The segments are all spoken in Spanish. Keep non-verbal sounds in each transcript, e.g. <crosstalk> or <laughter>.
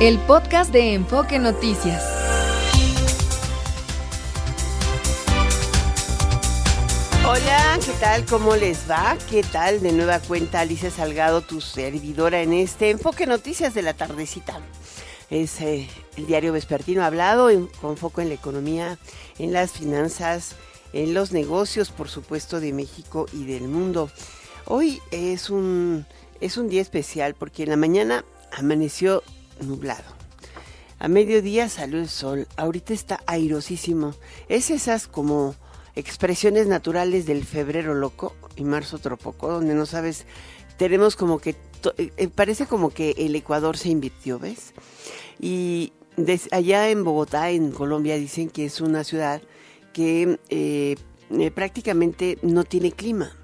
el podcast de Enfoque Noticias. Hola, ¿qué tal? ¿Cómo les va? ¿Qué tal? De nueva cuenta, Alicia Salgado, tu servidora en este Enfoque Noticias de la tardecita. Es eh, el diario vespertino hablado con foco en la economía, en las finanzas, en los negocios, por supuesto, de México y del mundo. Hoy es un, es un día especial porque en la mañana amaneció nublado. A mediodía salió el sol, ahorita está airosísimo. Es esas como expresiones naturales del febrero loco y marzo tropoco, donde no sabes, tenemos como que, eh, eh, parece como que el Ecuador se invirtió, ¿ves? Y allá en Bogotá, en Colombia, dicen que es una ciudad que eh, prácticamente no tiene clima,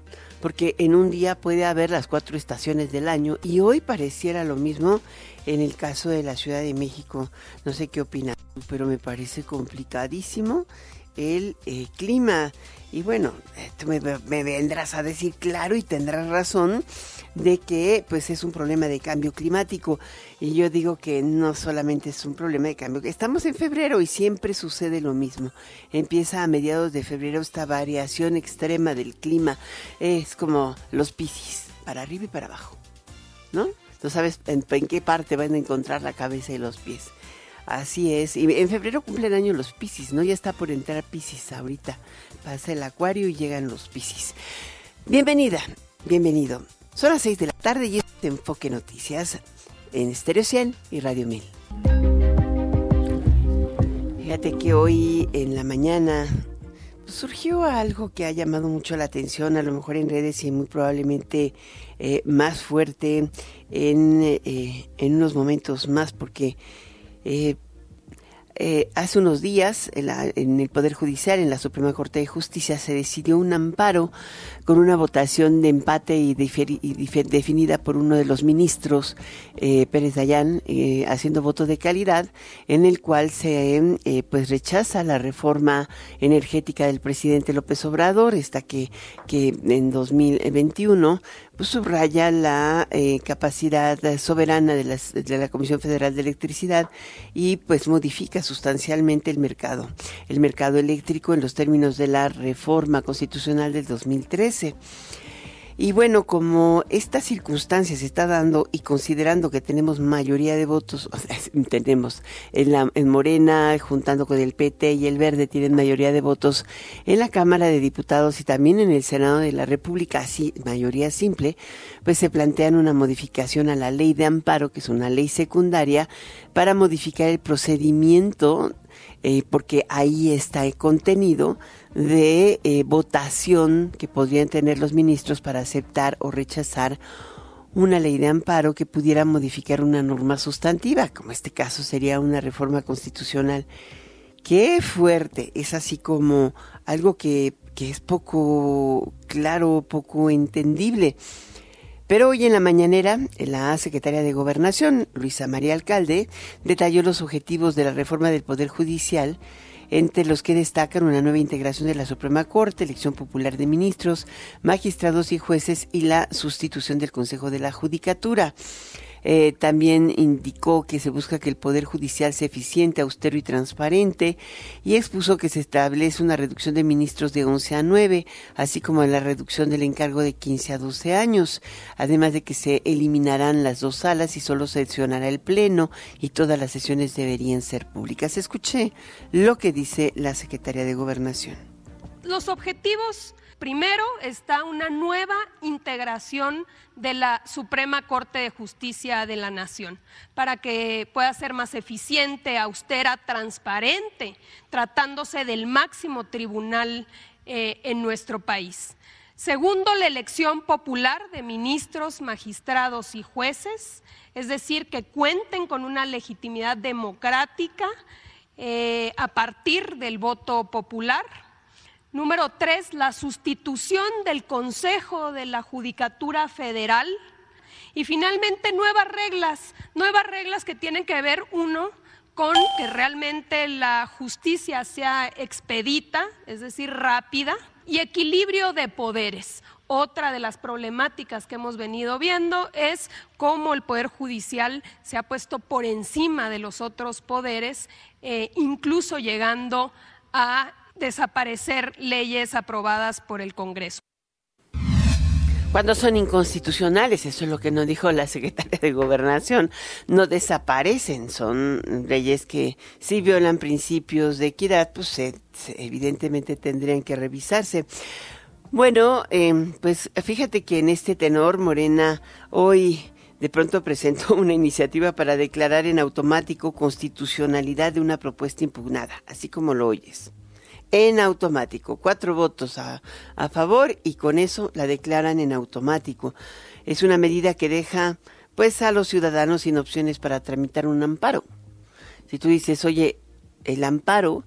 porque en un día puede haber las cuatro estaciones del año y hoy pareciera lo mismo en el caso de la Ciudad de México. No sé qué opinas, pero me parece complicadísimo el eh, clima. Y bueno, tú me, me, vendrás a decir claro y tendrás razón de que pues es un problema de cambio climático. Y yo digo que no solamente es un problema de cambio, estamos en febrero y siempre sucede lo mismo. Empieza a mediados de febrero esta variación extrema del clima. Es como los piscis, para arriba y para abajo. ¿No? No sabes en qué parte van a encontrar la cabeza y los pies. Así es. Y en febrero cumplen año los Piscis, ¿no? Ya está por entrar Piscis ahorita. Pasa el acuario y llegan los Piscis. Bienvenida, bienvenido. Son las 6 de la tarde y este Enfoque Noticias en Stereo 100 y Radio 1000. Fíjate que hoy en la mañana pues, surgió algo que ha llamado mucho la atención, a lo mejor en redes y muy probablemente eh, más fuerte en, eh, en unos momentos más, porque eh, eh, hace unos días en, el Poder Judicial, en la Suprema Corte de Justicia, se decidió un amparo con una votación de empate y, definida por uno de los ministros, eh, Pérez Dayán, haciendo voto de calidad, en el cual se pues rechaza la reforma energética del presidente López Obrador, esta que, que en 2021 pues subraya la eh, capacidad soberana de, de la Comisión Federal de Electricidad y pues modifica sustancialmente el mercado, el mercado eléctrico en los términos de la reforma constitucional del 2013. Y bueno, como esta circunstancia se está dando y considerando que tenemos mayoría de votos, <laughs> tenemos en, la, en Morena, juntando con el PT y el Verde, tienen mayoría de votos en la Cámara de Diputados y también en el Senado de la República, así, mayoría simple, pues se plantean una modificación a la ley de amparo, que es una ley secundaria, para modificar el procedimiento eh, porque ahí está el contenido de eh, votación que podrían tener los ministros para aceptar o rechazar una ley de amparo que pudiera modificar una norma sustantiva, como este caso sería una reforma constitucional. Qué fuerte, es así como algo que, que es poco claro, poco entendible. Pero hoy en la mañanera, la secretaria de Gobernación, Luisa María Alcalde, detalló los objetivos de la reforma del Poder Judicial, entre los que destacan una nueva integración de la Suprema Corte, elección popular de ministros, magistrados y jueces y la sustitución del Consejo de la Judicatura. Eh, también indicó que se busca que el Poder Judicial sea eficiente, austero y transparente y expuso que se establece una reducción de ministros de 11 a 9, así como la reducción del encargo de 15 a 12 años, además de que se eliminarán las dos salas y solo se sesionará el Pleno y todas las sesiones deberían ser públicas. Escuché lo que dice la Secretaria de Gobernación. Los objetivos Primero está una nueva integración de la Suprema Corte de Justicia de la Nación para que pueda ser más eficiente, austera, transparente, tratándose del máximo tribunal eh, en nuestro país. Segundo, la elección popular de ministros, magistrados y jueces, es decir, que cuenten con una legitimidad democrática eh, a partir del voto popular. Número tres, la sustitución del Consejo de la Judicatura Federal. Y finalmente, nuevas reglas, nuevas reglas que tienen que ver, uno, con que realmente la justicia sea expedita, es decir, rápida, y equilibrio de poderes. Otra de las problemáticas que hemos venido viendo es cómo el Poder Judicial se ha puesto por encima de los otros poderes, eh, incluso llegando a desaparecer leyes aprobadas por el Congreso. Cuando son inconstitucionales, eso es lo que nos dijo la secretaria de Gobernación, no desaparecen, son leyes que si violan principios de equidad, pues evidentemente tendrían que revisarse. Bueno, em, pues fíjate que en este tenor Morena hoy de pronto presentó <laughs> una iniciativa para declarar en automático constitucionalidad de una propuesta impugnada, así como lo oyes en automático. Cuatro votos a, a, favor y con eso la declaran en automático. Es una medida que deja pues a los ciudadanos sin opciones para tramitar un amparo. Si tú dices, oye, el amparo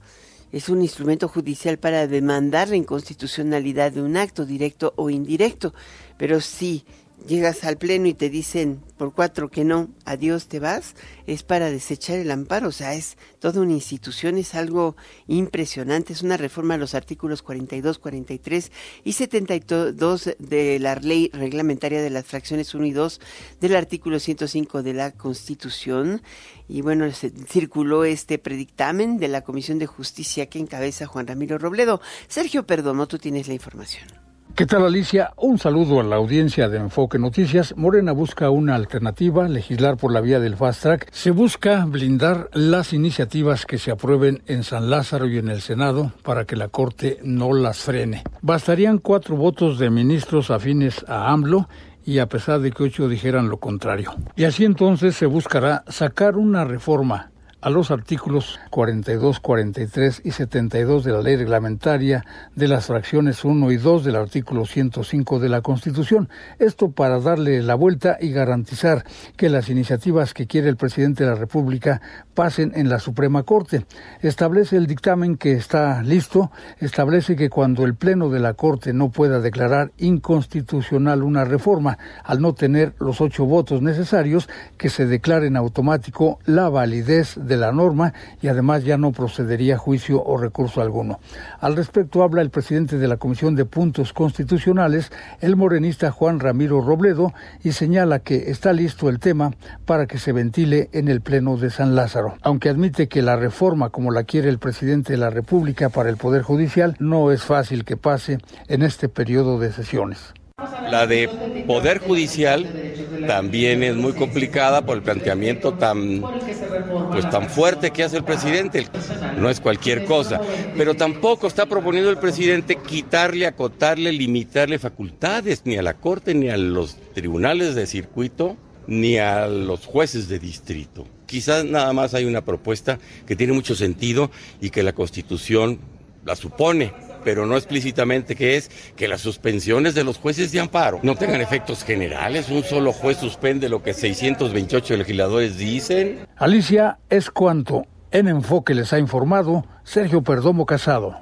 es un instrumento judicial para demandar la inconstitucionalidad de un acto directo o indirecto, pero si llegas al pleno y te dicen por cuatro que no, adiós te vas, es para desechar el amparo, o sea, es toda una institución, es algo impresionante, es una reforma a los artículos 42, 43 y 72 de la ley reglamentaria de las fracciones 1 y 2 del artículo 105 de la Constitución. Y bueno, se circuló este predictamen de la Comisión de Justicia que encabeza Juan Ramiro Robledo. Sergio Perdomo, tú tienes la información. ¿Qué tal Alicia? Un saludo a la audiencia de Enfoque Noticias. Morena busca una alternativa, legislar por la vía del fast track. Se busca blindar las iniciativas que se aprueben en San Lázaro y en el Senado para que la Corte no las frene. Bastarían cuatro votos de ministros afines a AMLO y a pesar de que ocho dijeran lo contrario. Y así entonces se buscará sacar una reforma a los artículos 42, 43 y 72 de la ley reglamentaria de las fracciones 1 y 2 del artículo 105 de la Constitución. Esto para darle la vuelta y garantizar que las iniciativas que quiere el presidente de la República pasen en la Suprema Corte. Establece el dictamen que está listo, establece que cuando el Pleno de la Corte no pueda declarar inconstitucional una reforma al no tener los ocho votos necesarios, que se declare en automático la validez de la norma y además ya no procedería juicio o recurso alguno. Al respecto habla el presidente de la Comisión de Puntos Constitucionales, el morenista Juan Ramiro Robledo, y señala que está listo el tema para que se ventile en el Pleno de San Lázaro, aunque admite que la reforma como la quiere el presidente de la República para el Poder Judicial no es fácil que pase en este periodo de sesiones. La de Poder Judicial también es muy complicada por el planteamiento tan, pues, tan fuerte que hace el presidente. No es cualquier cosa. Pero tampoco está proponiendo el presidente quitarle, acotarle, limitarle facultades ni a la Corte, ni a los tribunales de circuito, ni a los jueces de distrito. Quizás nada más hay una propuesta que tiene mucho sentido y que la Constitución la supone pero no explícitamente, que es que las suspensiones de los jueces de amparo no tengan efectos generales. Un solo juez suspende lo que 628 legisladores dicen. Alicia, es cuanto en enfoque les ha informado Sergio Perdomo Casado.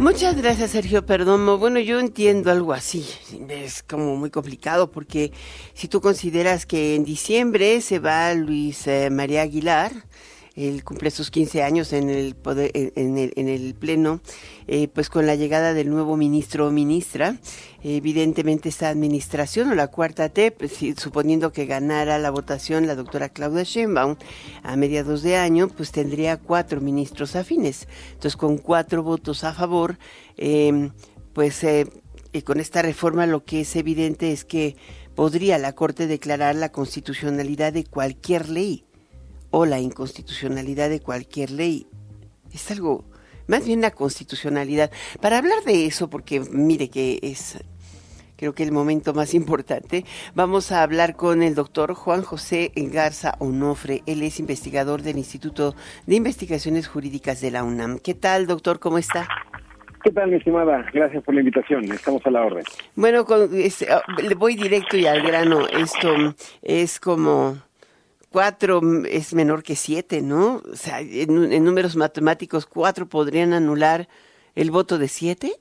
Muchas gracias, Sergio Perdomo. Bueno, yo entiendo algo así. Es como muy complicado porque si tú consideras que en diciembre se va Luis eh, María Aguilar, él cumple sus 15 años en el, poder, en, el, en el Pleno, eh, pues con la llegada del nuevo ministro o ministra, evidentemente esta administración o la cuarta T, pues, suponiendo que ganara la votación la doctora Claudia Sheinbaum a mediados de año, pues tendría cuatro ministros afines. Entonces, con cuatro votos a favor, em, pues eh, con esta reforma lo que es evidente es que podría la Corte declarar la constitucionalidad de cualquier ley o la inconstitucionalidad de cualquier ley. Es algo, más bien la constitucionalidad. Para hablar de eso, porque mire que es creo que el momento más <laughs> importante, vamos a hablar con el doctor Juan José Garza Onofre. Él es investigador del Instituto de Investigaciones Jurídicas de la UNAM. ¿Qué tal, doctor? ¿Cómo está? ¿Qué tal, mi estimada? Gracias por la invitación. Estamos a la orden. Bueno, ah, le voy directo y al grano. Esto es como cuatro es menor que siete, ¿no? O sea, en, números matemáticos, cuatro podrían anular el voto de siete.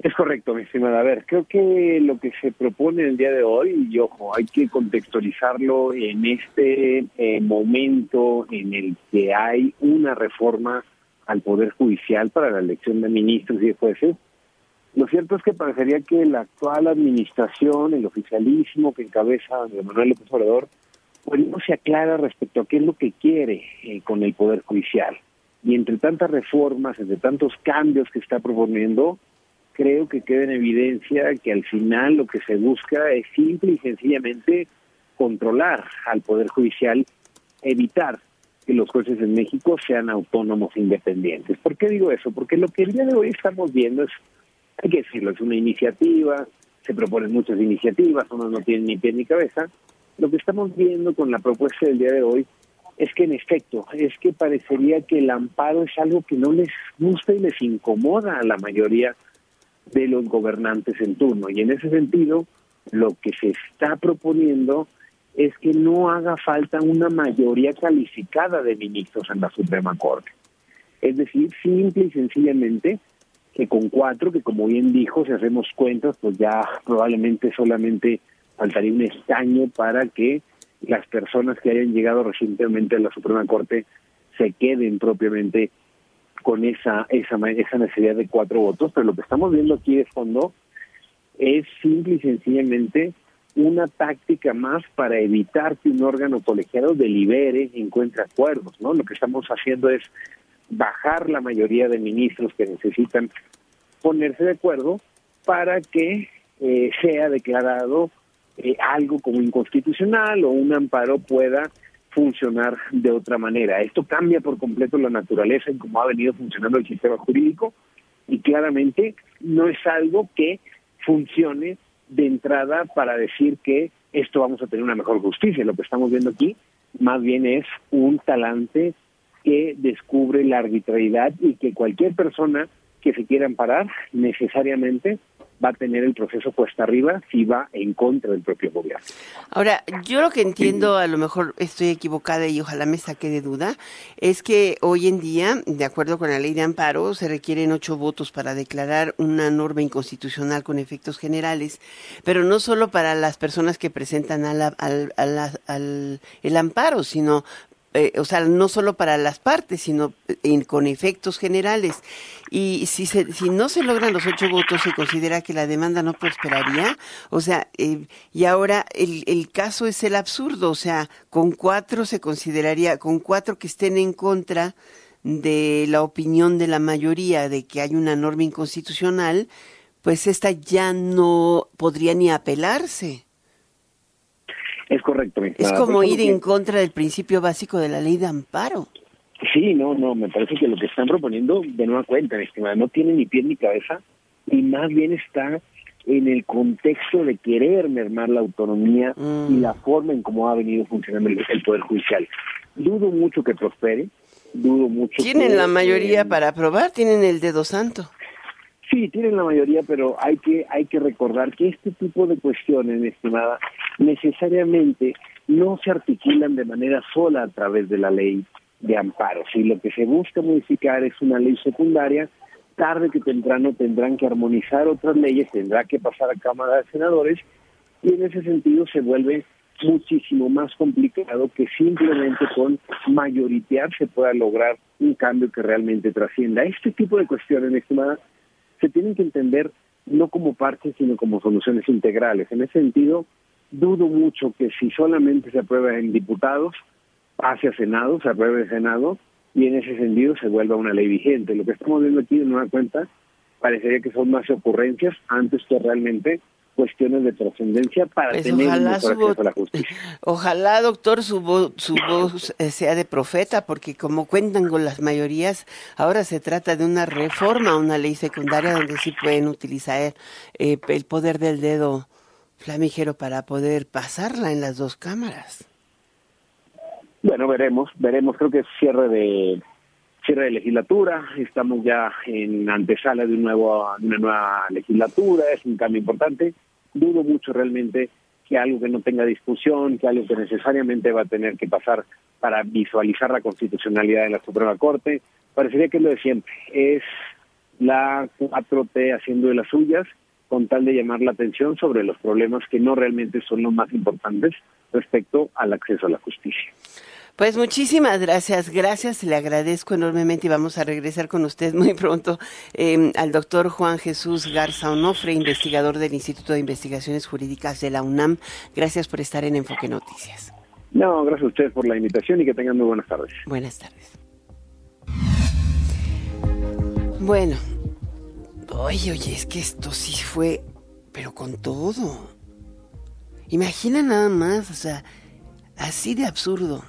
Es correcto, mi estimada. A ver, creo que lo que se propone el día de hoy, y ojo, hay que contextualizarlo en este eh, momento en el que hay una reforma al Poder Judicial para la elección de ministros y de jueces, Lo cierto es que parecería que la actual administración, el oficialismo que encabeza Manuel López Obrador, pues no se aclara respecto a qué es lo que quiere eh, con el Poder Judicial. Y entre tantas reformas, entre tantos cambios que está proponiendo, creo que queda en evidencia que al final lo que se busca es simple y sencillamente controlar al Poder Judicial, evitar que los jueces en México sean autónomos e independientes. ¿Por qué digo eso? Porque lo que el día de hoy estamos viendo es, hay que decirlo, es una iniciativa, se proponen muchas iniciativas, uno no tiene ni pie ni cabeza. Lo que estamos viendo con la propuesta del día de hoy es que en efecto, es que parecería que el amparo es algo que no les gusta y les incomoda a la mayoría de los gobernantes en turno. Y en ese sentido, lo que se está proponiendo es que no haga falta una mayoría calificada de ministros en la Suprema Corte. Es decir, simple y sencillamente que con cuatro, que como bien dijo, si hacemos cuentas, pues ya probablemente solamente faltaría un escaño para que las personas que hayan llegado recientemente a la Suprema Corte se queden propiamente con esa, esa, esa necesidad de cuatro votos, pero lo que estamos viendo aquí de fondo es simple y sencillamente una táctica más para evitar que un órgano colegiado delibere encuentre acuerdos, ¿no? Lo que estamos haciendo es bajar la mayoría de ministros que necesitan ponerse de acuerdo para que eh, sea declarado eh, algo como inconstitucional o un amparo pueda funcionar de otra manera. Esto cambia por completo la naturaleza en cómo ha venido funcionando el sistema jurídico y claramente no es algo que funcione de entrada para decir que esto vamos a tener una mejor justicia. Lo que estamos viendo aquí más bien es un talante que descubre la arbitrariedad y que cualquier persona que se quiera amparar necesariamente va a tener el proceso puesta arriba si va en contra del propio gobierno. Ahora, yo lo que entiendo, a lo mejor estoy equivocada y ojalá me saque de duda, es que hoy en día, de acuerdo con la ley de amparo, se requieren ocho votos para declarar una norma inconstitucional con efectos generales, pero no solo para las personas que presentan al, al, al, el amparo, sino eh, o sea, no solo para las partes, sino eh, con efectos generales. Y si, se, si no se logran los ocho votos, se considera que la demanda no prosperaría. O sea, eh, y ahora el, el caso es el absurdo. O sea, con cuatro se consideraría, con cuatro que estén en contra de la opinión de la mayoría de que hay una norma inconstitucional, pues esta ya no podría ni apelarse. Es correcto. Es como ir en contra del principio básico de la ley de amparo. Sí, no, no, me parece que lo que están proponiendo, de nueva cuenta, estimada, no tiene ni pie ni cabeza y más bien está en el contexto de querer mermar la autonomía y mm. la forma en cómo ha venido funcionando el, Poder Judicial. Dudo mucho que prospere, dudo mucho. Tienen la mayoría para aprobar, tienen el dedo santo. Sí, tienen la mayoría, pero hay que hay que recordar que este tipo de cuestiones, estimada, necesariamente no se articulan de manera sola a través de la ley de amparo. Si lo que se busca modificar es una ley secundaria, tarde que temprano tendrán que armonizar otras leyes, tendrá que pasar a Cámara de Senadores y en ese sentido se vuelve muchísimo más complicado que simplemente con mayoritear se pueda lograr un cambio que realmente trascienda. Este tipo de cuestiones, estimada, se tienen que entender no como partes, sino como soluciones integrales. En ese sentido, dudo mucho que si solamente se aprueba en diputados, pase a Senado, se apruebe en Senado, y en ese sentido se vuelva una ley vigente. Lo que estamos viendo aquí, de nueva cuenta, parecería que son más ocurrencias antes que realmente cuestiones de trascendencia para pues tener ojalá a la justicia. <laughs> Ojalá, doctor, su voz, su voz eh, sea de profeta, porque como cuentan con las mayorías, ahora se trata de una reforma, una ley secundaria donde sí pueden utilizar eh, el poder del dedo flamígero para poder pasarla en las dos cámaras. Bueno, veremos, veremos, creo que es cierre de cierre de legislatura, estamos ya en antesala de, un nuevo, de una nueva legislatura, es un cambio importante dudo mucho realmente que algo que no tenga discusión, que algo que necesariamente va a tener que pasar para visualizar la constitucionalidad de la Suprema Corte, parecería que es lo de siempre, es la 4T haciendo de las suyas con tal de llamar la atención sobre los problemas que no realmente son los más importantes respecto al acceso a la justicia. Pues muchísimas gracias, gracias, le agradezco enormemente y vamos a regresar con usted muy pronto em, al doctor Juan Jesús Garza Onofre, investigador del Instituto de Investigaciones Jurídicas de la UNAM. Gracias por estar en Enfoque Noticias. No, gracias a ustedes por la invitación y que tengan muy buenas tardes. Buenas tardes. Bueno, oye, oye, es que esto sí fue, pero con todo. Imagina nada más, o sea, así de absurdo.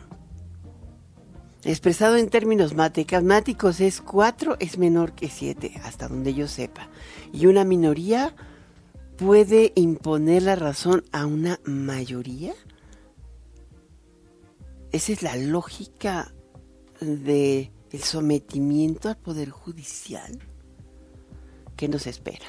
Expresado en términos matemáticos es 4 es menor que 7, hasta donde yo sepa. Y una minoría puede imponer la razón a una mayoría. Esa es la lógica de sometimiento al poder judicial que nos espera.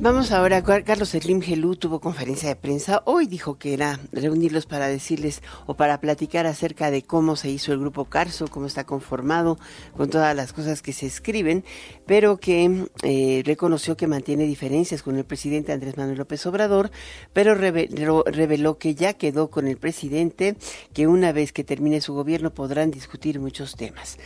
Vamos ahora, Carlos Slim Gelú tuvo conferencia de prensa. Hoy dijo que era reunirlos para decirles o para platicar acerca de cómo se hizo el grupo Carso, cómo está conformado, con todas las cosas que se escriben, pero que eh, reconoció que mantiene diferencias con el presidente Andrés Manuel López Obrador, pero reveló, reveló que ya quedó con el presidente, que una vez que termine su gobierno podrán discutir muchos temas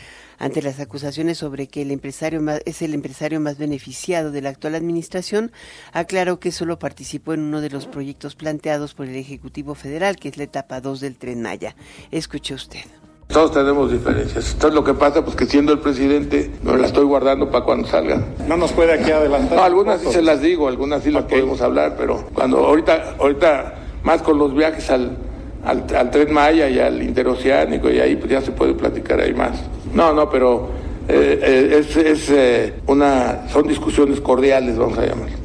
ante las acusaciones sobre que el empresario es el empresario más beneficiado de la actual administración, aclaró que solo participó en uno de los proyectos planteados por el Ejecutivo Federal, que es la etapa 2 del Tren Maya. Escuche usted. Todos tenemos diferencias. Entonces lo que pasa, pues que siendo el presidente, me la estoy guardando para cuando salga. No nos puede aquí adelantar. No, algunas sí se las digo, algunas sí las podemos hablar, pero cuando ahorita, ahorita más con los viajes al, al, al Tren Maya y al Interoceánico y ahí ya se puede platicar ahí más. No, no, pero eh, eh, es, es eh, una, son discusiones cordiales, vamos a llamar.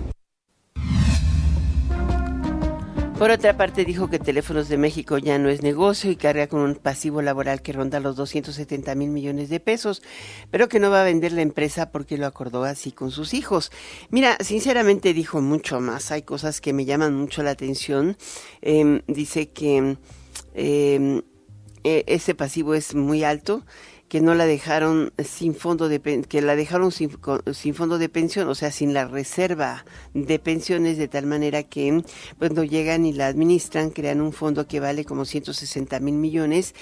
Por otra parte, dijo que Teléfonos de México ya no es negocio y carga con un pasivo laboral que ronda los 270 mil millones de pesos, pero que no va a vender la empresa porque lo acordó así con sus hijos. Mira, sinceramente dijo mucho más. Hay cosas que me llaman mucho la atención. Em, dice que em, e, ese pasivo es muy alto que no la dejaron sin fondo de que la dejaron sin, sin, fondo de pensión, o sea, sin la reserva de pensiones de tal manera que cuando llegan y la administran crean un fondo que vale como 160 mil millones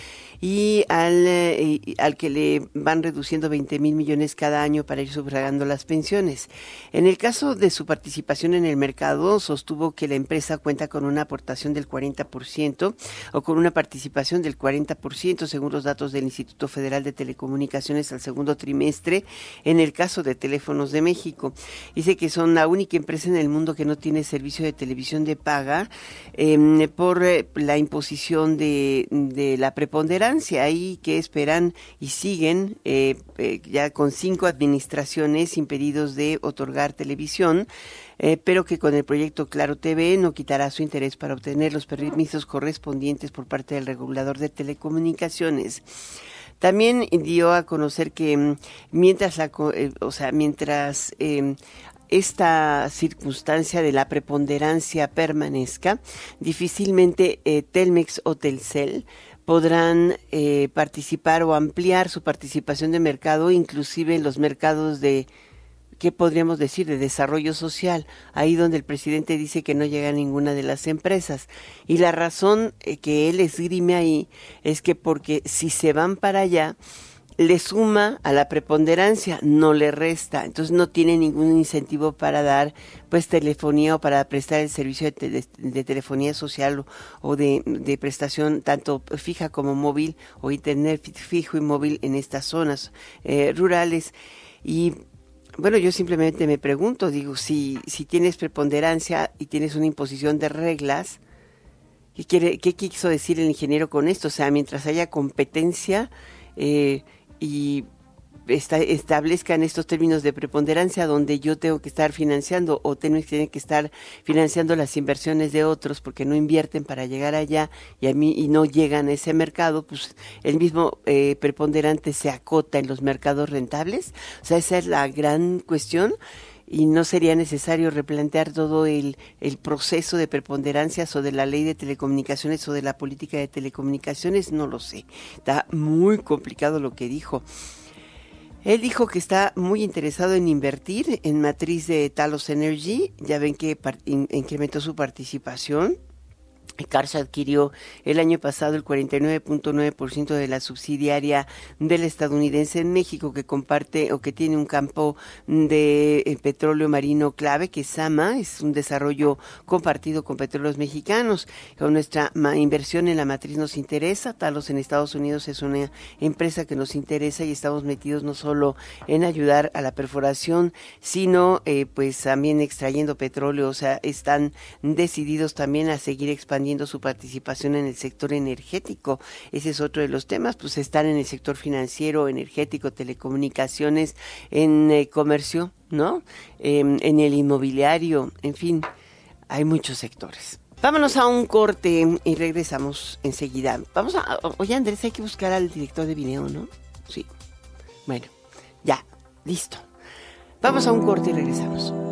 y al, eh, al que le van reduciendo 20 mil millones cada año para ir subrogando las pensiones. En el caso de su participación en el mercado, sostuvo que la empresa cuenta con una aportación del 40% o con una participación del 40% según los datos del Instituto Federal de Telecomunicaciones al segundo trimestre en el caso de Teléfonos de México. Dice que son la única empresa en el mundo que no tiene servicio de televisión de paga em, por eh, la imposición de, de la preponderancia ahí que esperan y siguen eh, eh, ya con cinco administraciones impedidos de otorgar televisión. Eh, pero que con el proyecto Claro TV no quitará su interés para obtener los permisos correspondientes por parte del regulador de telecomunicaciones. También dio a conocer que mm, mientras la, o sea, mientras esta circunstancia de la preponderancia permanezca, difícilmente Telmex o Telcel podrán eh, participar o ampliar su participación de mercado, inclusive en los mercados de, ¿qué podríamos decir?, de desarrollo social, ahí donde el presidente dice que no llega a ninguna de las empresas. Y la razón eh, que él esgrime ahí es que porque si se van para allá, le suma a la preponderancia, no le resta. Entonces no tiene ningún incentivo para dar pues telefonía o para prestar el servicio de, telefonía social o, de, prestación tanto fija como móvil o internet fijo y móvil en estas zonas eh, rurales. Y bueno, yo simplemente me pregunto, digo, si, si tienes preponderancia y tienes una imposición de reglas, ¿qué, quiere, qué quiso decir el ingeniero con esto? O sea, mientras haya competencia, eh, y establezcan estos términos de preponderancia donde yo tengo que estar financiando o tengo que estar financiando las inversiones de otros porque no invierten para llegar allá y a mí y no llegan a ese mercado, pues el mismo eh, preponderante se acota en los mercados rentables. O sea, esa es la gran cuestión y no sería necesario replantear todo el, el, proceso de preponderancias o de la ley de telecomunicaciones o de la política de telecomunicaciones, no lo sé. Está muy complicado lo que dijo. Él dijo que está muy interesado en invertir en matriz de Talos Energy. Ya ven que incrementó su participación Carso adquirió el año pasado el 49.9% de la subsidiaria del estadounidense en México que comparte o que tiene un campo de eh, petróleo marino clave que es Sama, es un desarrollo compartido con petróleos mexicanos. Con nuestra inversión en la matriz nos interesa, Talos en Estados Unidos es una empresa que nos interesa y estamos metidos no solo en ayudar a la perforación, sino eh, pues también extrayendo petróleo, o sea, están decididos también a seguir expandiendo su participación en el sector energético. Ese es otro de los temas, pues están en el sector financiero, energético, telecomunicaciones, en eh, comercio, ¿no? Em, en el inmobiliario, en fin, hay muchos sectores. Vámonos a un corte y regresamos enseguida. Vamos a. Oye, Andrés, hay que buscar al director de video, ¿no? Sí. Bueno, ya, listo. Vamos a un corte y regresamos.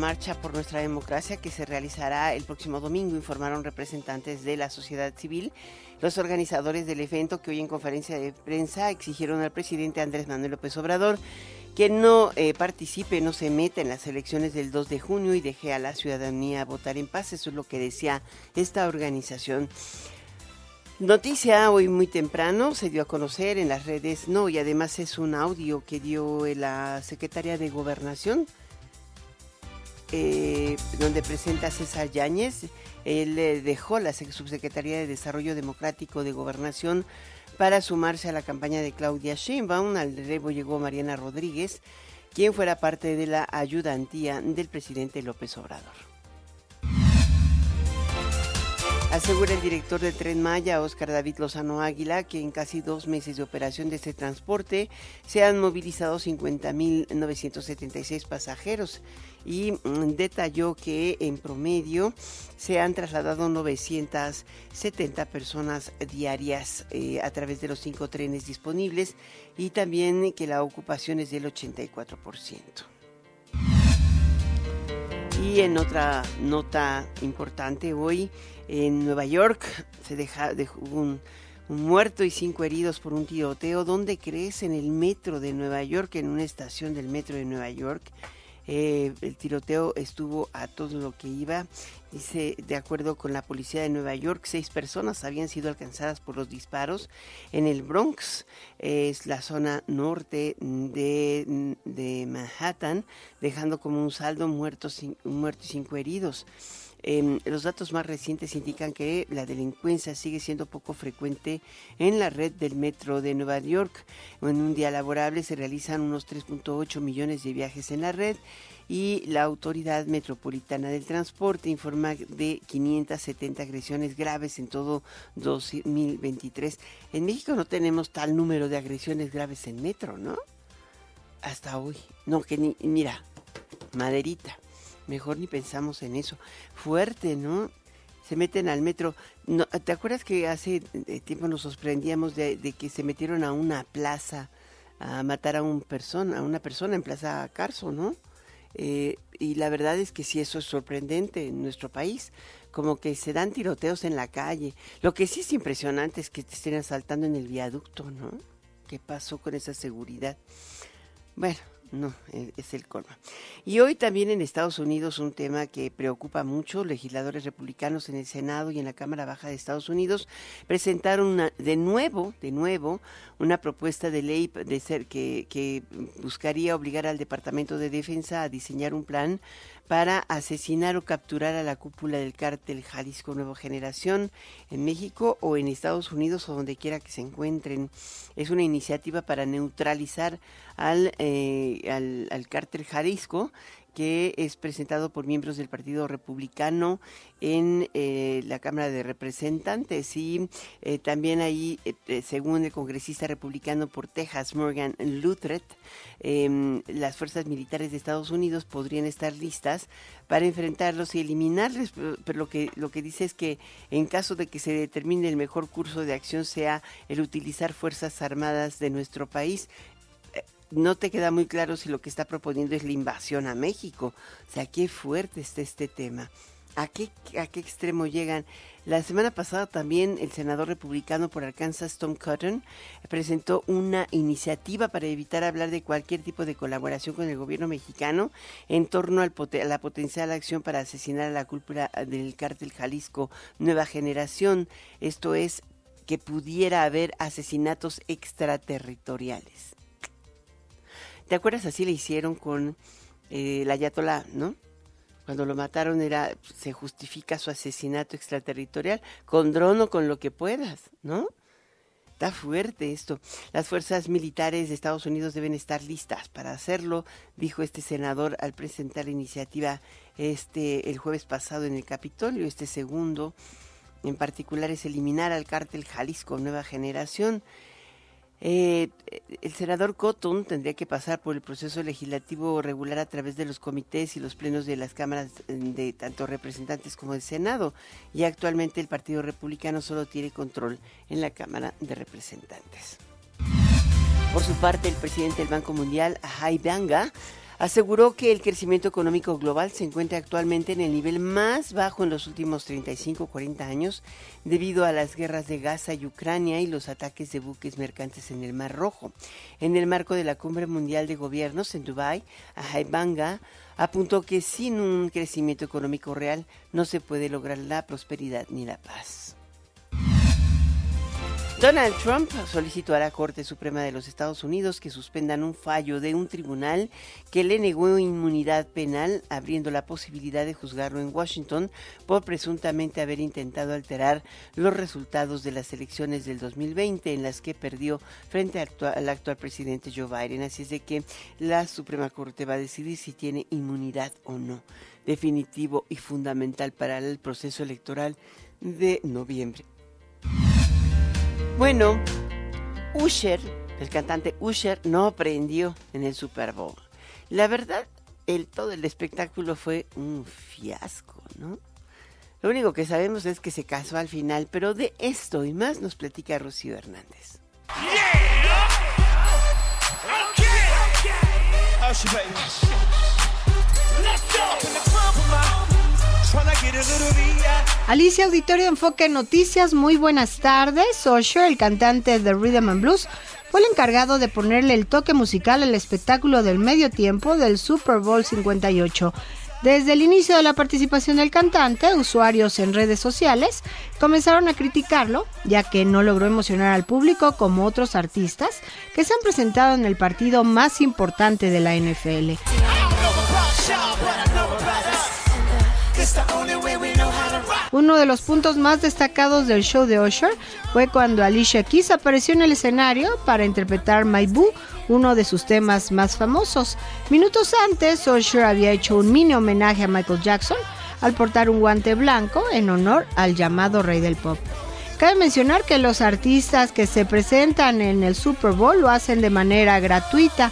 Marcha por nuestra democracia que se realizará el próximo domingo, informaron representantes de la sociedad civil. Los organizadores del evento que hoy en conferencia de prensa exigieron al presidente Andrés Manuel López Obrador que no eh, participe, no se meta en las elecciones del 2 de junio y deje a la ciudadanía votar en paz. Eso es lo que decía esta organización. Noticia hoy muy temprano, se dio a conocer en las redes, no, y además es un audio que dio la secretaria de Gobernación, eh, donde presenta César Yáñez. Él dejó la subsecretaría de Desarrollo Democrático de Gobernación para sumarse a la campaña de Claudia Sheinbaum. Al relevo llegó Mariana Rodríguez, quien fuera parte de la ayudantía del presidente López Obrador. Asegura el director del Tren Maya, Oscar David Lozano Águila, que en casi dos meses de operación de este transporte se han movilizado 50.976 pasajeros y mm, detalló que en promedio se han trasladado 970 personas diarias eh, a través de los cinco trenes disponibles y también que la ocupación es del 84%. Y en otra nota importante hoy, en Nueva York se deja, dejó un, muerto y cinco heridos por un tiroteo. ¿Dónde crees? En el metro de Nueva York, en una estación del metro de Nueva York. Eh, el tiroteo estuvo a todo lo que iba. Dice, de acuerdo con la policía de Nueva York, seis personas habían sido alcanzadas por los disparos en el Bronx, es la zona norte de, de Manhattan, dejando como un saldo muertos, muertos y cinco heridos. Em, los datos más recientes indican que la delincuencia sigue siendo poco frecuente en la red del metro de Nueva York. En un día laborable se realizan unos 3.8 millones de viajes en la red y la Autoridad Metropolitana del Transporte informa de 570 agresiones graves en todo 2023. En México no tenemos tal número de agresiones graves en metro, ¿no? Hasta hoy. No, que ni, mira, maderita mejor ni pensamos en eso. Fuerte, ¿no? Se meten al metro. No, ¿Te acuerdas que hace eh, tiempo nos sorprendíamos de, que se metieron a una plaza a matar a, un persona, a una persona en Plaza Carso, ¿no? Eh, y la verdad es que sí, eso es sorprendente en nuestro país, como que se dan tiroteos en la calle. Lo que sí es impresionante es que te estén asaltando en el viaducto, ¿no? ¿Qué pasó con esa seguridad? Bueno, no, es el colmo. Y hoy también en Estados Unidos un tema que preocupa mucho, legisladores republicanos en el Senado y en la Cámara Baja de Estados Unidos presentaron de nuevo, de nuevo, una propuesta de ley de ser que, que buscaría obligar al Departamento de Defensa a diseñar un plan para asesinar o capturar a la cúpula del cártel Jalisco Nueva Generación en México o en Estados Unidos o donde quiera que se encuentren. Es una iniciativa para neutralizar al, eh, al, al cártel Jalisco que es presentado por miembros del Partido Republicano en eh, la Cámara de Representantes y eh, también ahí, eh, según el congresista republicano por Texas, Morgan Luthret, em, las fuerzas militares de Estados Unidos podrían estar listas para enfrentarlos y eliminarles, pero, lo que lo que dice es que en caso de que se determine el mejor curso de acción sea el utilizar fuerzas armadas de nuestro país, no te queda muy claro si lo que está proponiendo es la invasión a México. O sea, qué fuerte está este tema. ¿A qué, ¿A qué extremo llegan? La semana pasada también el senador republicano por Arkansas, Tom Cotton, presentó una iniciativa para evitar hablar de cualquier tipo de colaboración con el gobierno mexicano en torno al a la potencial acción para asesinar a la cúpula del cártel Jalisco Nueva Generación. Esto es que pudiera haber asesinatos extraterritoriales. ¿Te acuerdas así le hicieron con eh, la Ayatollah, no? Cuando lo mataron era se justifica su asesinato extraterritorial con dron o con lo que puedas, ¿no? Está fuerte esto. Las fuerzas militares de Estados Unidos deben estar listas para hacerlo, dijo este senador al presentar la iniciativa este el jueves pasado en el Capitolio. Este segundo, en particular, es eliminar al cártel Jalisco Nueva Generación eh, el senador Cotton tendría que pasar por el proceso legislativo regular a través de los comités y los plenos de las cámaras de tanto representantes como del Senado. Y actualmente el Partido Republicano solo tiene control en la Cámara de Representantes. Por su parte, el presidente del Banco Mundial, Jai Banga, aseguró que el crecimiento económico global se encuentra actualmente en el nivel más bajo en los últimos 35-40 años debido a las guerras de Gaza y Ucrania y los ataques de buques mercantes en el Mar Rojo. En el marco de la Cumbre Mundial de Gobiernos en Dubái, Banga apuntó que sin un crecimiento económico real no se puede lograr la prosperidad ni la paz. Donald Trump solicitó a la Corte Suprema de los Estados Unidos que suspendan un fallo de un tribunal que le negó inmunidad penal, abriendo la posibilidad de juzgarlo en Washington por presuntamente haber intentado alterar los resultados de las elecciones del 2020 en las que perdió frente al actual presidente Joe Biden. Así es de que la Suprema Corte va a decidir si tiene inmunidad o no. Definitivo y fundamental para el proceso electoral de noviembre. Bueno, Usher, el cantante Usher, no aprendió en el Super Bowl. La verdad, el, todo el espectáculo fue un fiasco, ¿no? Lo único que sabemos es que se casó al final, pero de esto y más nos platica Rocío Hernández. Alicia Auditorio Enfoque Noticias, muy buenas tardes. Osher, el cantante de Rhythm and Blues, fue el encargado de ponerle el toque musical al espectáculo del medio tiempo del Super Bowl 58. Desde el inicio de la participación del cantante, usuarios en redes sociales comenzaron a criticarlo, ya que no logró emocionar al público como otros artistas que se han presentado en el partido más importante de la NFL. Uno de los puntos más destacados del show de Usher fue cuando Alicia Keys apareció en el escenario para interpretar My Boo, uno de sus temas más famosos. Minutos antes, Usher había hecho un mini homenaje a Michael Jackson al portar un guante blanco en honor al llamado rey del pop. Cabe mencionar que los artistas que se presentan en el Super Bowl lo hacen de manera gratuita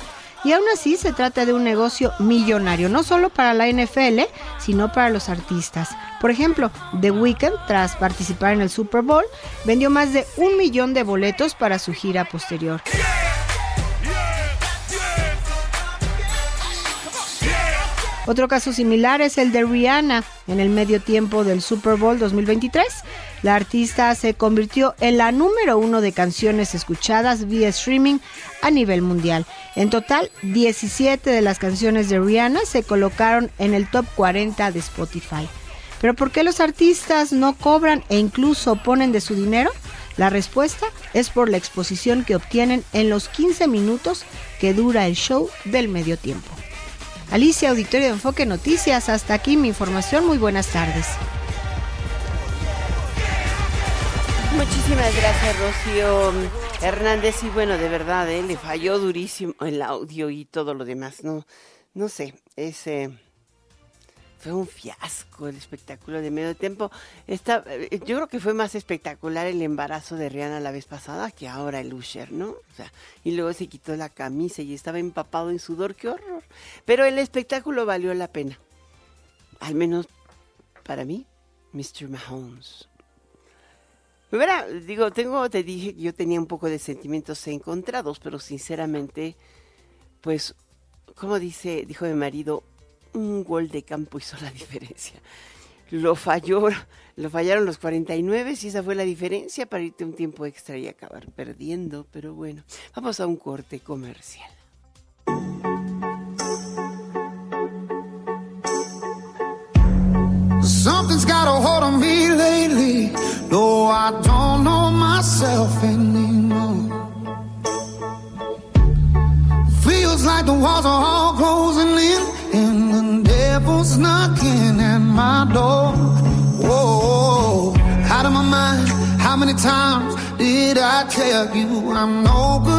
y aún así se trata de un negocio millonario, no solo para la NFL, sino para los artistas. Por ejemplo, The Weeknd, tras participar en el Super Bowl, vendió más de un millón de boletos para su gira posterior. Otro caso similar es el de Rihanna en el medio tiempo del Super Bowl 2023. La artista se convirtió en la número uno de canciones escuchadas vía streaming a nivel mundial. En total, 17 de las canciones de Rihanna se colocaron en el top 40 de Spotify. Pero ¿por qué los artistas no cobran e incluso ponen de su dinero? La respuesta es por la exposición que obtienen en los 15 minutos que dura el show del medio tiempo. Alicia, Auditorio de Enfoque Noticias, hasta aquí mi información. Muy buenas tardes. Muchísimas gracias, Rocío Hernández. Y bueno, de verdad, ¿eh? le falló durísimo el audio y todo lo demás. No, no sé, es, eh, fue un fiasco el espectáculo de medio tiempo. Está, eh, yo creo que fue más espectacular el embarazo de Rihanna la vez pasada que ahora el Usher, ¿no? O sea, y luego se quitó la camisa y estaba empapado en sudor, qué horror. Pero el espectáculo valió la pena. Al menos para mí, Mr. Mahomes. Digo, tengo, te dije que yo tenía un poco de sentimientos encontrados, pero sinceramente, pues, como dice, dijo mi marido, un gol de campo hizo la <laughs> diferencia. Lo falló, lo fallaron los 49 y esa fue la diferencia para irte un tiempo extra y acabar perdiendo. Pero bueno, vamos a un corte comercial. No, I don't know myself anymore. Feels like the walls are all closing in. And the devil's knocking at my door. Whoa, out of my mind. How many times did I tell you I'm no good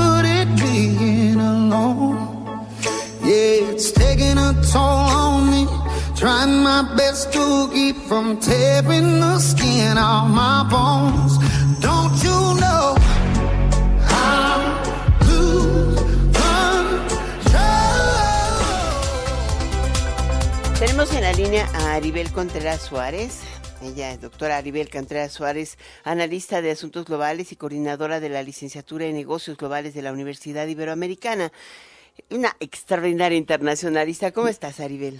Tenemos en la línea a Aribel Contreras Suárez. Ella es doctora Aribel Contreras Suárez, analista de asuntos globales y coordinadora de la licenciatura en negocios globales de la Universidad Iberoamericana. Una extraordinaria internacionalista. ¿Cómo estás, Aribel?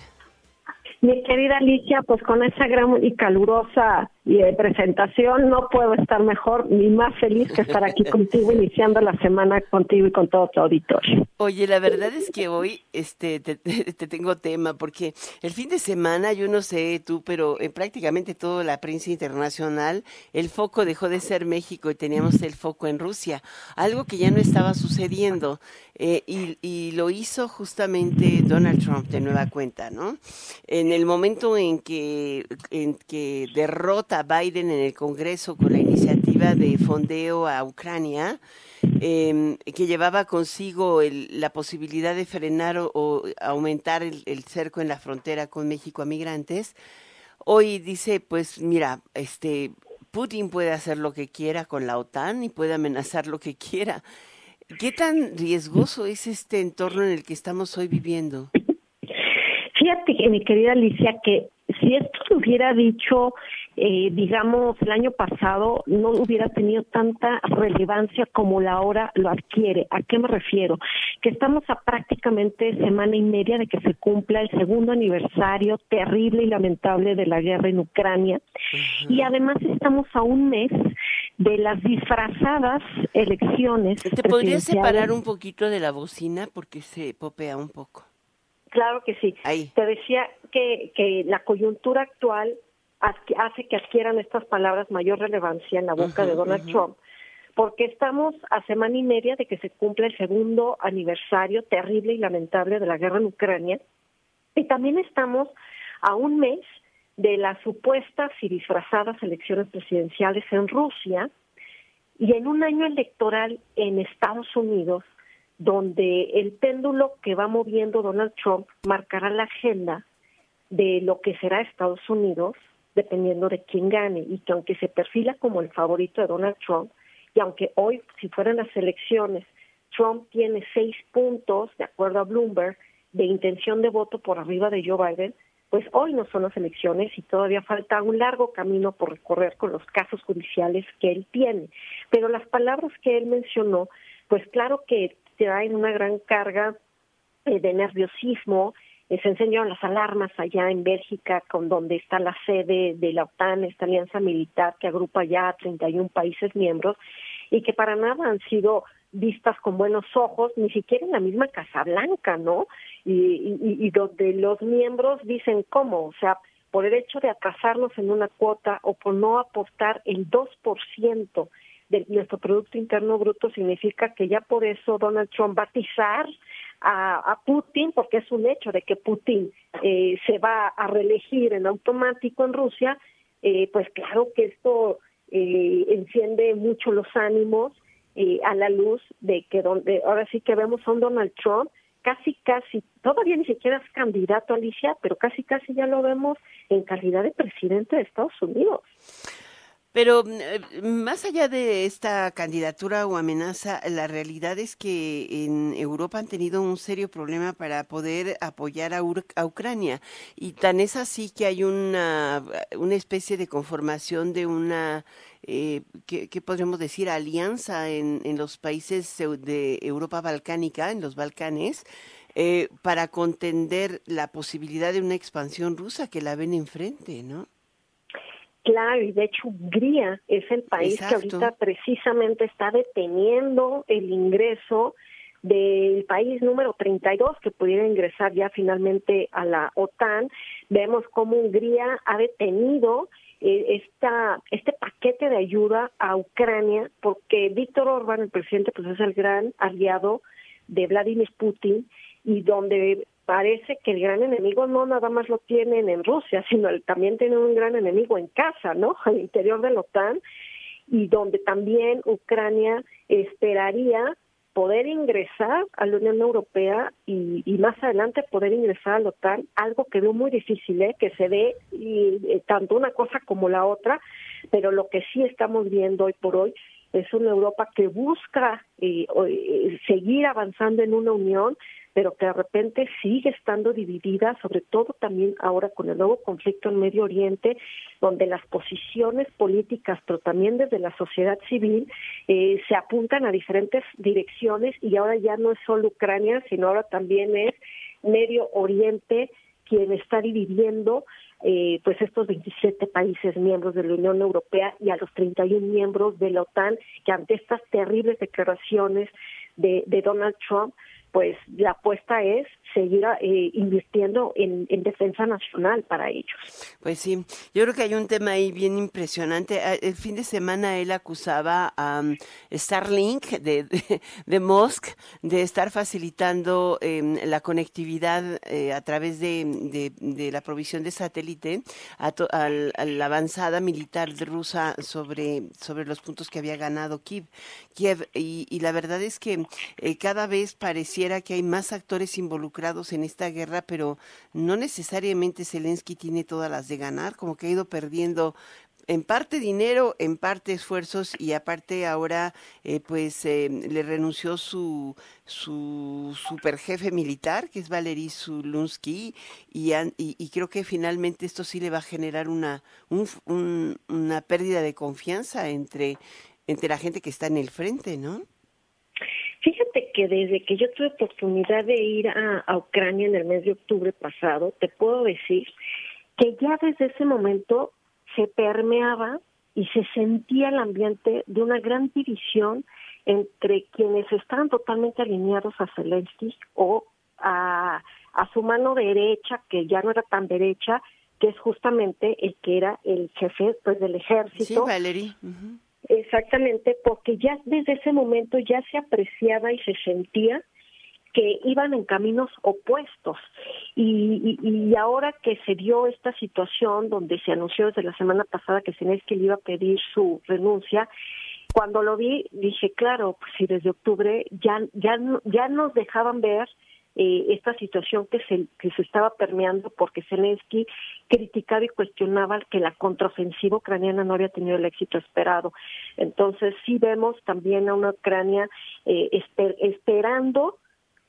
Mi querida Alicia, pues con esa gran y calurosa eh, presentación no puedo estar mejor ni más feliz que estar aquí <laughs> contigo iniciando la semana contigo y con todo tu auditorio. Oye, la verdad es que hoy este te, <laughs> tengo tema porque el fin de semana yo no sé tú, pero en prácticamente toda la prensa internacional el foco dejó de ser México y teníamos el foco en Rusia, algo que ya no estaba sucediendo eh, y, y lo hizo justamente Donald Trump de nueva cuenta, ¿no? En el momento en que en que derrota Biden en el Congreso con la iniciativa de fondeo a Ucrania eh, que llevaba consigo la posibilidad de frenar o, aumentar el, cerco en la frontera con México a migrantes, hoy dice, pues mira, este Putin puede hacer lo que quiera con la OTAN y puede amenazar lo que quiera. ¿Qué tan riesgoso es este entorno en el que estamos hoy viviendo? Fíjate, mi querida Alicia, que si esto lo hubiera dicho eh, digamos, el año pasado no hubiera tenido tanta relevancia como la hora lo adquiere. ¿A qué me refiero? Que estamos a prácticamente semana y media de que se cumpla el segundo aniversario terrible y lamentable de la guerra en Ucrania. Y además estamos a un mes de las disfrazadas elecciones. ¿Te podrías separar un poquito de la bocina porque se popea un poco? Claro que sí. Ahí. Te decía que, que la coyuntura actual hace que adquieran estas palabras mayor relevancia en la boca de Donald Trump, porque estamos a semana y media de que se cumple el segundo aniversario terrible y lamentable de la guerra en Ucrania, y también estamos a un mes de las supuestas y disfrazadas elecciones presidenciales en Rusia y en un año electoral en Estados Unidos donde el péndulo que va moviendo Donald Trump marcará la agenda de lo que será Estados Unidos dependiendo de quién gane y que aunque se perfila como el favorito de Donald Trump y aunque hoy si fueran las elecciones Trump tiene seis puntos de acuerdo a Bloomberg de intención de voto por arriba de Joe Biden pues hoy no son las elecciones y todavía falta un largo camino por recorrer con los casos judiciales que él tiene. Pero las palabras que él mencionó, pues claro que traen una gran carga eh, de nerviosismo, se enseñaron las alarmas allá en Bélgica, con donde está la sede de la OTAN, esta alianza militar que agrupa ya a 31 países miembros y que para nada han sido vistas con buenos ojos, ni siquiera en la misma Casa Blanca, ¿no? Y, y, donde los miembros dicen cómo, o sea, por el hecho de atrasarnos en una cuota o por no aportar el 2% de nuestro Producto Interno Bruto, significa que ya por eso Donald Trump va a a, Putin, porque es un hecho de que Putin eh, se va a reelegir en automático en Rusia, eh, pues claro que esto eh, enciende mucho los ánimos a la luz de que donde ahora sí que vemos a un Donald Trump casi, casi, todavía ni siquiera es candidato Alicia, pero casi, casi ya lo vemos en calidad de presidente de Estados Unidos. Pero eh, más allá de esta candidatura o amenaza, la realidad es que en Europa han tenido un serio problema para poder apoyar a, Ucrania. Y tan es así que hay una, especie de conformación de una, eh, ¿qué, podríamos decir?, alianza en, en los países de Europa balcánica, en los Balcanes, eh, para contender la posibilidad de una expansión rusa que la ven enfrente, ¿no? Claro, y de hecho Hungría es el país que ahorita precisamente está deteniendo el ingreso del país número 32 que pudiera ingresar ya finalmente a la OTAN. Vemos cómo Hungría ha detenido eh, esta, este paquete de ayuda a Ucrania porque Víctor Orbán, el presidente, pues es el gran aliado de Vladimir Putin y donde parece que el gran enemigo no nada más lo tienen en Rusia, sino también tienen un gran enemigo en casa, ¿no? <laughs> Al interior de la OTAN y donde también Ucrania esperaría poder ingresar a la Unión Europea y, más adelante poder ingresar a la OTAN, algo que veo muy difícil, ¿eh? que se dé y, tanto una cosa como la otra, pero lo que sí estamos viendo hoy por hoy es una Europa que busca eh, eh, seguir avanzando en una unión, pero que de repente sigue estando dividida, sobre todo también ahora con el nuevo conflicto en Medio Oriente, donde las posiciones políticas, pero también desde la sociedad civil, eh, se apuntan a diferentes direcciones y ahora ya no es solo Ucrania, sino ahora también es Medio Oriente quien está dividiendo eh, pues estos 27 países miembros de la Unión Europea y a los 31 miembros de la OTAN que ante estas terribles declaraciones de Donald Trump pues la apuesta es seguir eh, invirtiendo en, defensa nacional para ellos. Pues sí, yo creo que hay un tema ahí bien impresionante. Ah, el fin de semana él acusaba a um, Starlink <laughs> de, de, Musk de estar facilitando em, la conectividad eh, a través de, de, la provisión de satélite a, la avanzada militar rusa sobre, sobre los puntos que había ganado Kiev. Kiev y, y la verdad es que eh, cada vez pareciera que hay más actores involucrados en esta guerra, pero no necesariamente Zelensky tiene todas las de ganar, como que ha ido perdiendo en parte dinero, en parte esfuerzos y aparte ahora eh, pues eh, le renunció su su super jefe militar que es Valery Zulunsky y, creo que finalmente esto sí le va a generar una una pérdida de confianza entre entre la gente que está en el frente, ¿no? Fíjate que desde que yo tuve oportunidad de ir a, Ucrania en el mes de octubre pasado, te puedo decir que ya desde ese momento se permeaba y se sentía el ambiente de una gran división entre quienes estaban totalmente alineados a Zelensky o a, su mano derecha, que ya no era tan derecha, que es justamente el que era el jefe pues del ejército. Sí, Valery. Exactamente, porque ya desde ese momento ya se apreciaba y se sentía que iban en caminos opuestos. Y, y, ahora que se dio esta situación donde se anunció desde la semana pasada que Zelensky le iba a pedir su renuncia, cuando lo vi dije, claro, pues si desde octubre ya, ya, ya nos dejaban ver eh, esta situación que se, que se estaba permeando porque Zelensky criticaba y cuestionaba que la contraofensiva ucraniana no había tenido el éxito esperado. Entonces sí vemos también a una Ucrania eh, esperando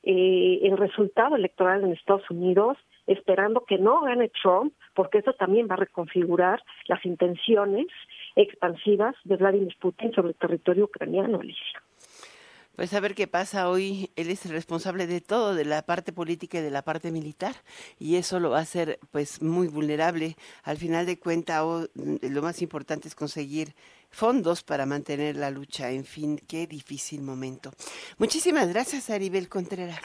eh, el resultado electoral en Estados Unidos, esperando que no gane Trump, porque eso también va a reconfigurar las intenciones expansivas de Vladimir Putin sobre el territorio ucraniano, Alicia. Pues a ver qué pasa hoy. Él es el responsable de todo, de la parte política y de la parte militar, y eso lo va a hacer pues muy vulnerable. Al final de cuentas, lo más importante es conseguir fondos para mantener la lucha. En fin, qué difícil momento. Muchísimas gracias, Aribel Contreras.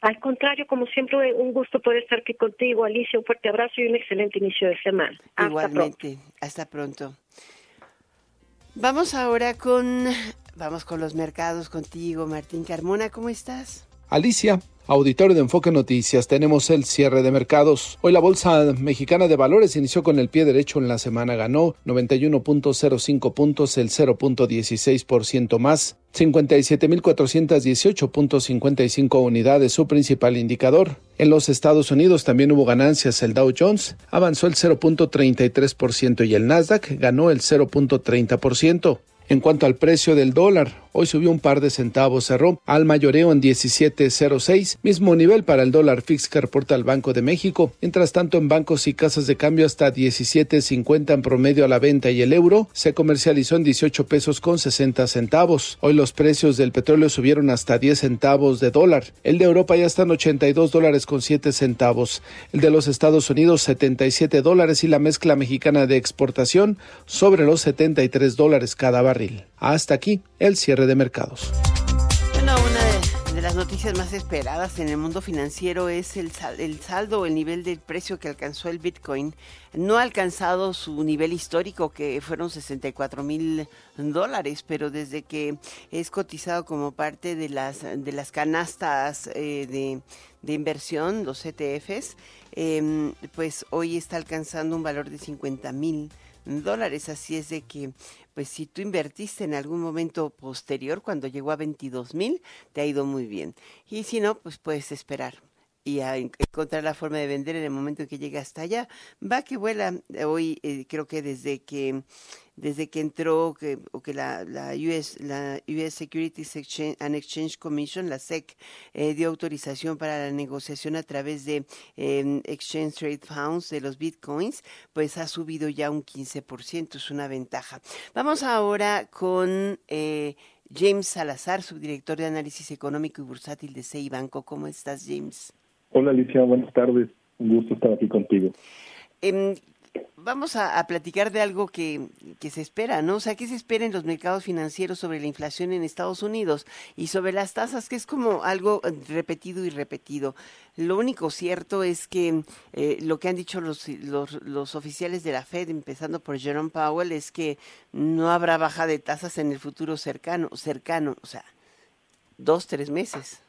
Al contrario, como siempre, un gusto poder estar aquí contigo, Alicia. Un fuerte abrazo y un excelente inicio de semana. Igualmente. Hasta pronto. Vamos ahora con Vamos con los mercados contigo, Martín Carmona, ¿cómo estás? Alicia, Auditorio de Enfoque Noticias, tenemos el cierre de mercados. Hoy la Bolsa Mexicana de Valores inició con el pie derecho en la semana, ganó 91.05 puntos, el 0.16% más. 57.418.55 unidades, su principal indicador. En los Estados Unidos también hubo ganancias. El Dow Jones avanzó el 0.33% y el Nasdaq ganó el 0.30%. En cuanto al precio del dólar, hoy subió un par de centavos, cerró al mayoreo en 17.06, mismo nivel para el dólar fix que reporta el Banco de México. Mientras tanto, en bancos y casas de cambio hasta 17.50 en promedio a la venta y el euro se comercializó en 18 pesos con 60 centavos. Hoy los precios del petróleo subieron hasta 10 centavos de dólar. El de Europa ya está en 82 dólares con 7 centavos. El de los Estados Unidos 77 dólares y la mezcla mexicana de exportación sobre los 73 dólares cada Hasta aquí el cierre de mercados. Bueno, una de, las noticias más esperadas en el mundo financiero es el, saldo, el nivel del precio que alcanzó el Bitcoin. No ha alcanzado su nivel histórico, que fueron 64 mil dólares, pero desde que es cotizado como parte de las, de las canastas eh, de, inversión, los ETFs, eh, pues hoy está alcanzando un valor de 50 mil dólares. Así es de que pues si tú invertiste en algún momento posterior, cuando llegó a 22 mil, te ha ido muy bien. Y si no, pues puedes esperar y a encontrar la forma de vender en el momento en que llegue hasta allá. Va que vuela hoy, eh, creo que desde que desde que entró que, o que la, la, US, la US Securities Exchange and Exchange Commission, la SEC, eh, dio autorización para la negociación a través de eh, Exchange Trade Funds de los bitcoins, pues ha subido ya un 15%, es una ventaja. Vamos ahora con eh, James Salazar, subdirector de análisis económico y bursátil de CEI Banco. ¿Cómo estás, James? Hola Alicia, buenas tardes. Un gusto estar aquí contigo. Eh, vamos a, platicar de algo que, que, se espera, ¿no? O sea, ¿qué se espera en los mercados financieros sobre la inflación en Estados Unidos y sobre las tasas, que es como algo repetido y repetido? Lo único cierto es que eh, lo que han dicho los, los, los, oficiales de la Fed, empezando por Jerome Powell, es que no habrá baja de tasas en el futuro cercano, cercano, o sea, dos, tres meses.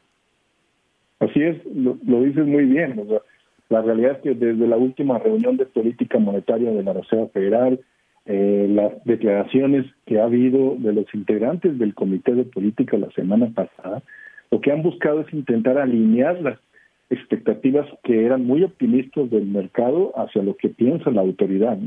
Así es, lo, dices muy bien. O sea, la realidad es que desde la última reunión de política monetaria de la Reserva Federal, eh, las declaraciones que ha habido de los integrantes del Comité de Política la semana pasada, lo que han buscado es intentar alinear las expectativas que eran muy optimistas del mercado hacia lo que piensa la autoridad.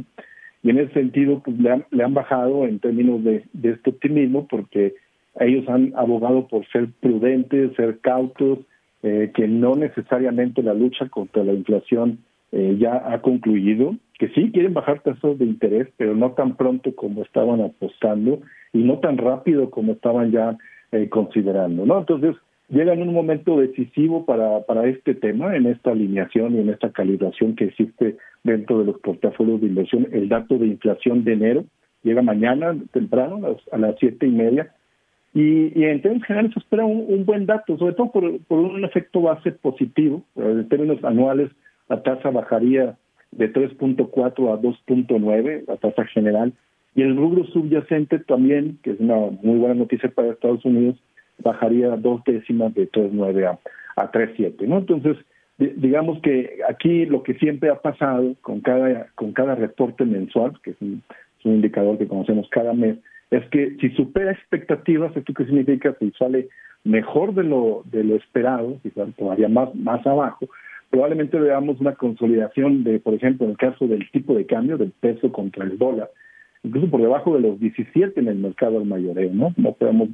Y en ese sentido, pues le han, le han bajado en términos de este optimismo porque ellos han abogado por ser prudentes, ser cautos, eh, que no necesariamente la lucha contra la inflación eh, ya ha concluido, que sí quieren bajar tasas de interés, pero no tan pronto como estaban apostando y no tan rápido como estaban ya eh, considerando, ¿no? Entonces, llega en un momento decisivo para, para este tema, en esta alineación y en esta calibración que existe dentro de los portafolios de inversión. El dato de inflación de enero llega mañana temprano las, a las siete y media y, y, en términos generales se espera un, buen dato, sobre todo por, un efecto base positivo. En términos anuales, la tasa bajaría de 3.4 a 2.9, la tasa general. Y el rubro subyacente también, que es una muy buena noticia para Estados Unidos, bajaría dos décimas de 3.9 a, a 3.7. ¿no? Entonces, digamos que aquí lo que siempre ha pasado con cada, con cada reporte mensual, que es un indicador que conocemos cada mes, es que si supera expectativas, ¿esto qué significa? Si sale mejor de lo, de lo esperado, si sale todavía más, más abajo, probablemente veamos una consolidación de, por ejemplo, en el caso del tipo de cambio, del peso contra el dólar, incluso por debajo de los 17 en el mercado al mayoreo, ¿no? No podemos,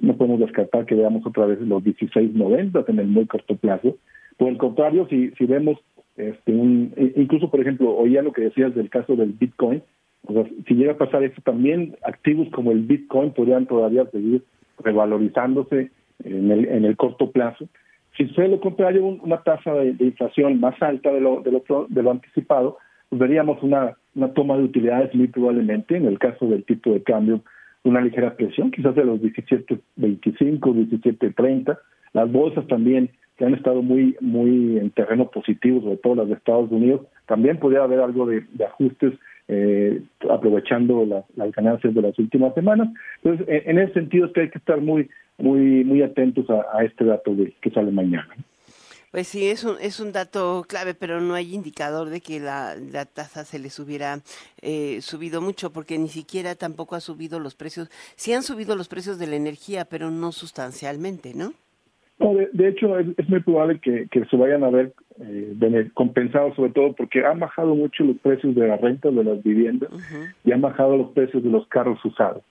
no podemos descartar que veamos otra vez los 16.90 en el muy corto plazo. Por el contrario, si, si vemos este, un, incluso, por ejemplo, oía lo que decías del caso del Bitcoin, o sea, si llega a pasar eso también, activos como el Bitcoin podrían todavía seguir revalorizándose en el, en el corto plazo. Si suele lo contrario, una tasa de, inflación más alta de lo, de lo, de lo anticipado, pues veríamos una, una toma de utilidades muy probablemente, en el caso del tipo de cambio, una ligera presión, quizás de los 17.25, 17.30. Las bolsas también, que han estado muy muy en terreno positivo, sobre todo las de Estados Unidos, también podría haber algo de ajustes eh, aprovechando la, las ganancias de las últimas semanas. Entonces, en, ese sentido es que hay que estar muy muy muy atentos a, a este dato de, que sale mañana. Pues sí, es un, es un dato clave, pero no hay indicador de que la, la tasa se les hubiera eh, subido mucho, porque ni siquiera tampoco ha subido los precios. Sí han subido los precios de la energía, pero no sustancialmente, ¿no? No, de, hecho es, muy probable que, se vayan a ver eh, compensados, sobre todo porque han bajado mucho los precios de la renta de las viviendas y han bajado los precios de los carros usados.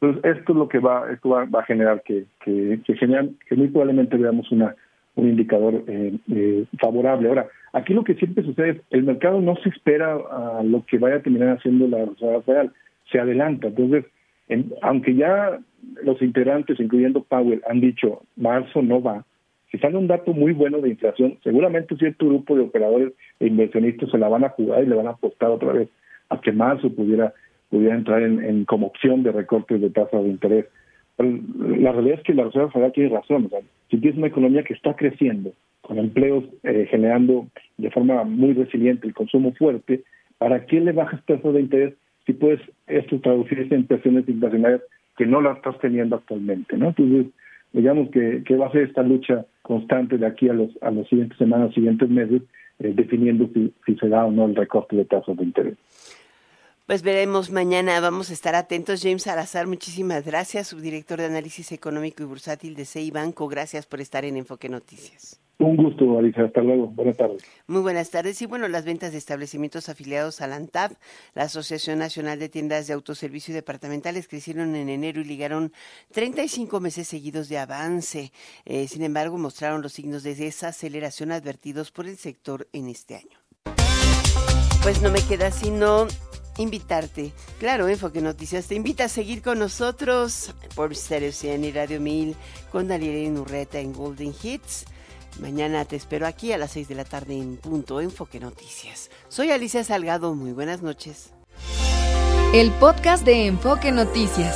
Entonces esto es lo que va, esto va, a generar que, que, que, que muy probablemente veamos una un indicador eh, eh, favorable. Ahora, aquí lo que siempre sucede es el mercado no se espera a lo que vaya a terminar haciendo la Reserva Federal, se adelanta. Entonces, aunque ya los integrantes, incluyendo Powell, han dicho marzo no va, si sale un dato muy bueno de inflación, seguramente cierto grupo de operadores e inversionistas se la van a jugar y le van a apostar otra vez a que marzo pudiera pudiera entrar en, en como opción de recortes de tasa de interés la realidad es que la Reserva Federal tiene razón. si tienes una economía que está creciendo, con empleos eh, generando de forma muy resiliente el consumo fuerte, ¿para qué le bajas tasas de interés si puedes esto traducirse en presiones inflacionarias que no las estás teniendo actualmente? ¿no? Entonces, digamos que, que va a ser esta lucha constante de aquí a los a las siguientes semanas, siguientes meses, eh, definiendo si, si se da o no el recorte de tasas de interés. Pues veremos mañana, vamos a estar atentos. James Salazar, muchísimas gracias, subdirector de análisis económico y bursátil de CEI Banco. Gracias por estar en Enfoque Noticias. Un gusto, Alicia. Hasta luego. Buenas tardes. Muy buenas tardes. Y bueno, las ventas de establecimientos afiliados a la ANTAP, la Asociación Nacional de Tiendas de Autoservicio y Departamentales, crecieron en enero y ligaron 35 meses seguidos de avance. Eh, sin embargo, mostraron los signos de desaceleración advertidos por el sector en este año. Pues no me queda sino invitarte. Claro, Enfoque Noticias te invita a seguir con nosotros por Stereo 100 y Radio 1000 con Daniel Urreta en Golden Hits. Mañana te espero aquí a las 6 de la tarde en punto Enfoque Noticias. Soy Alicia Salgado, muy buenas noches. El podcast de Enfoque Noticias.